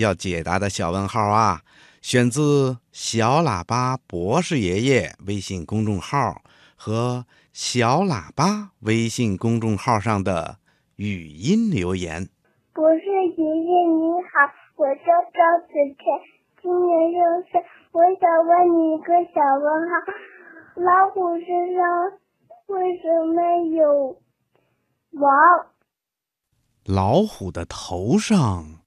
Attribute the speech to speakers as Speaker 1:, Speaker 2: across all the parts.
Speaker 1: 要解答的小问号啊，选自小喇叭博士爷爷微信公众号和小喇叭微信公众号上的语音留言。
Speaker 2: 博士爷爷你好，我叫赵子晨，今年六岁，我想问你一个小问号：老虎身上为什么有毛？
Speaker 1: 老虎的头上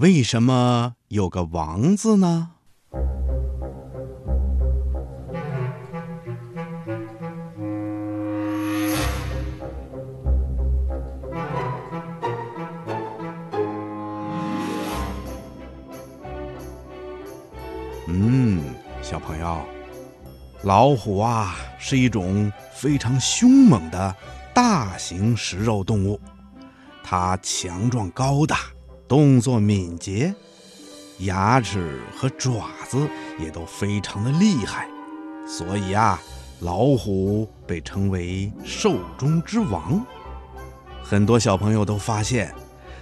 Speaker 1: 为什么有个王字呢？嗯，小朋友，老虎啊是一种非常凶猛的大型食肉动物。它强壮高大，动作敏捷，牙齿和爪子也都非常的厉害，所以啊，老虎被称为兽中之王。很多小朋友都发现，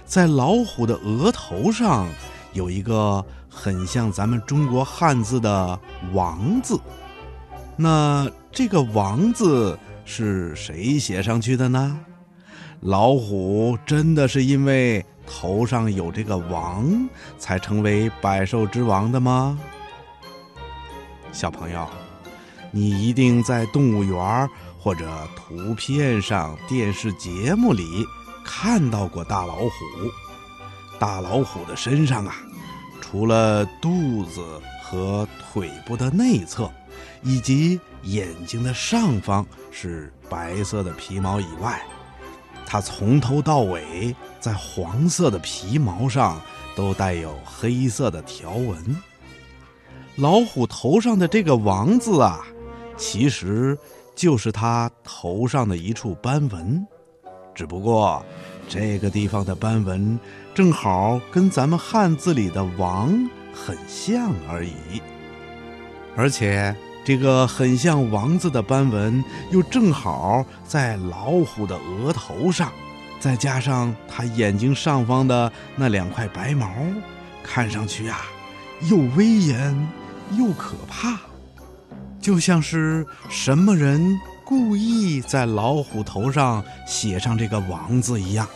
Speaker 1: 在老虎的额头上有一个很像咱们中国汉字的“王”字。那这个“王”字是谁写上去的呢？老虎真的是因为头上有这个王，才成为百兽之王的吗？小朋友，你一定在动物园或者图片上、电视节目里看到过大老虎。大老虎的身上啊，除了肚子和腿部的内侧，以及眼睛的上方是白色的皮毛以外，它从头到尾在黄色的皮毛上都带有黑色的条纹。老虎头上的这个“王”字啊，其实就是它头上的一处斑纹，只不过这个地方的斑纹正好跟咱们汉字里的“王”很像而已，而且。这个很像王字的斑纹，又正好在老虎的额头上，再加上它眼睛上方的那两块白毛，看上去啊，又威严又可怕，就像是什么人故意在老虎头上写上这个“王”字一样。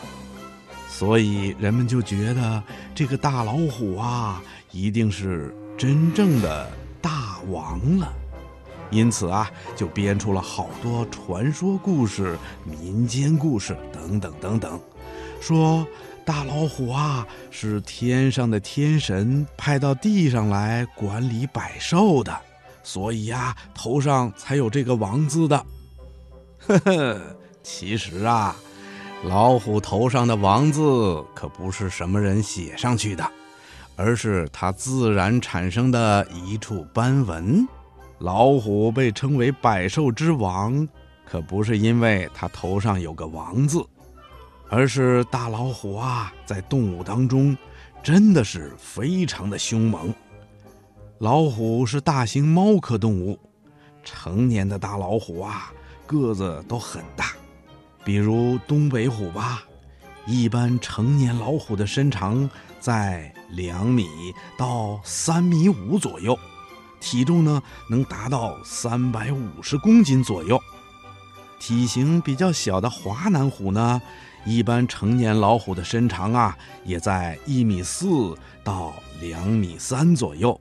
Speaker 1: 所以人们就觉得这个大老虎啊，一定是真正的大王了。因此啊，就编出了好多传说故事、民间故事等等等等，说大老虎啊是天上的天神派到地上来管理百兽的，所以呀头上才有这个王字的。呵呵，其实啊，老虎头上的王字可不是什么人写上去的，而是它自然产生的一处斑纹。老虎被称为百兽之王，可不是因为它头上有个“王”字，而是大老虎啊，在动物当中真的是非常的凶猛。老虎是大型猫科动物，成年的大老虎啊，个子都很大，比如东北虎吧，一般成年老虎的身长在两米到三米五左右。体重呢能达到三百五十公斤左右，体型比较小的华南虎呢，一般成年老虎的身长啊也在一米四到两米三左右，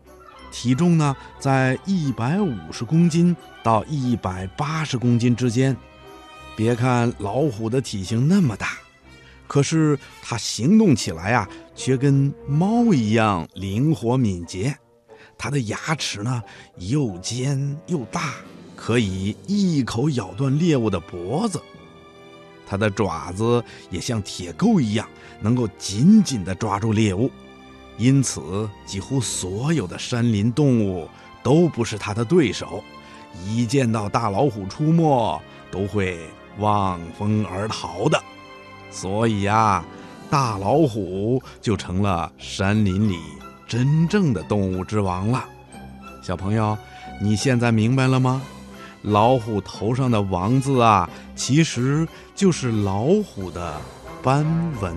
Speaker 1: 体重呢在一百五十公斤到一百八十公斤之间。别看老虎的体型那么大，可是它行动起来啊却跟猫一样灵活敏捷。它的牙齿呢，又尖又大，可以一口咬断猎物的脖子。它的爪子也像铁钩一样，能够紧紧地抓住猎物。因此几乎所有的山林动物都不是它的对手。一见到大老虎出没，都会望风而逃的。所以呀，大老虎就成了山林里真正的动物之王了。小朋友，你现在明白了吗？老虎头上的王字啊，其实就是老虎的斑纹。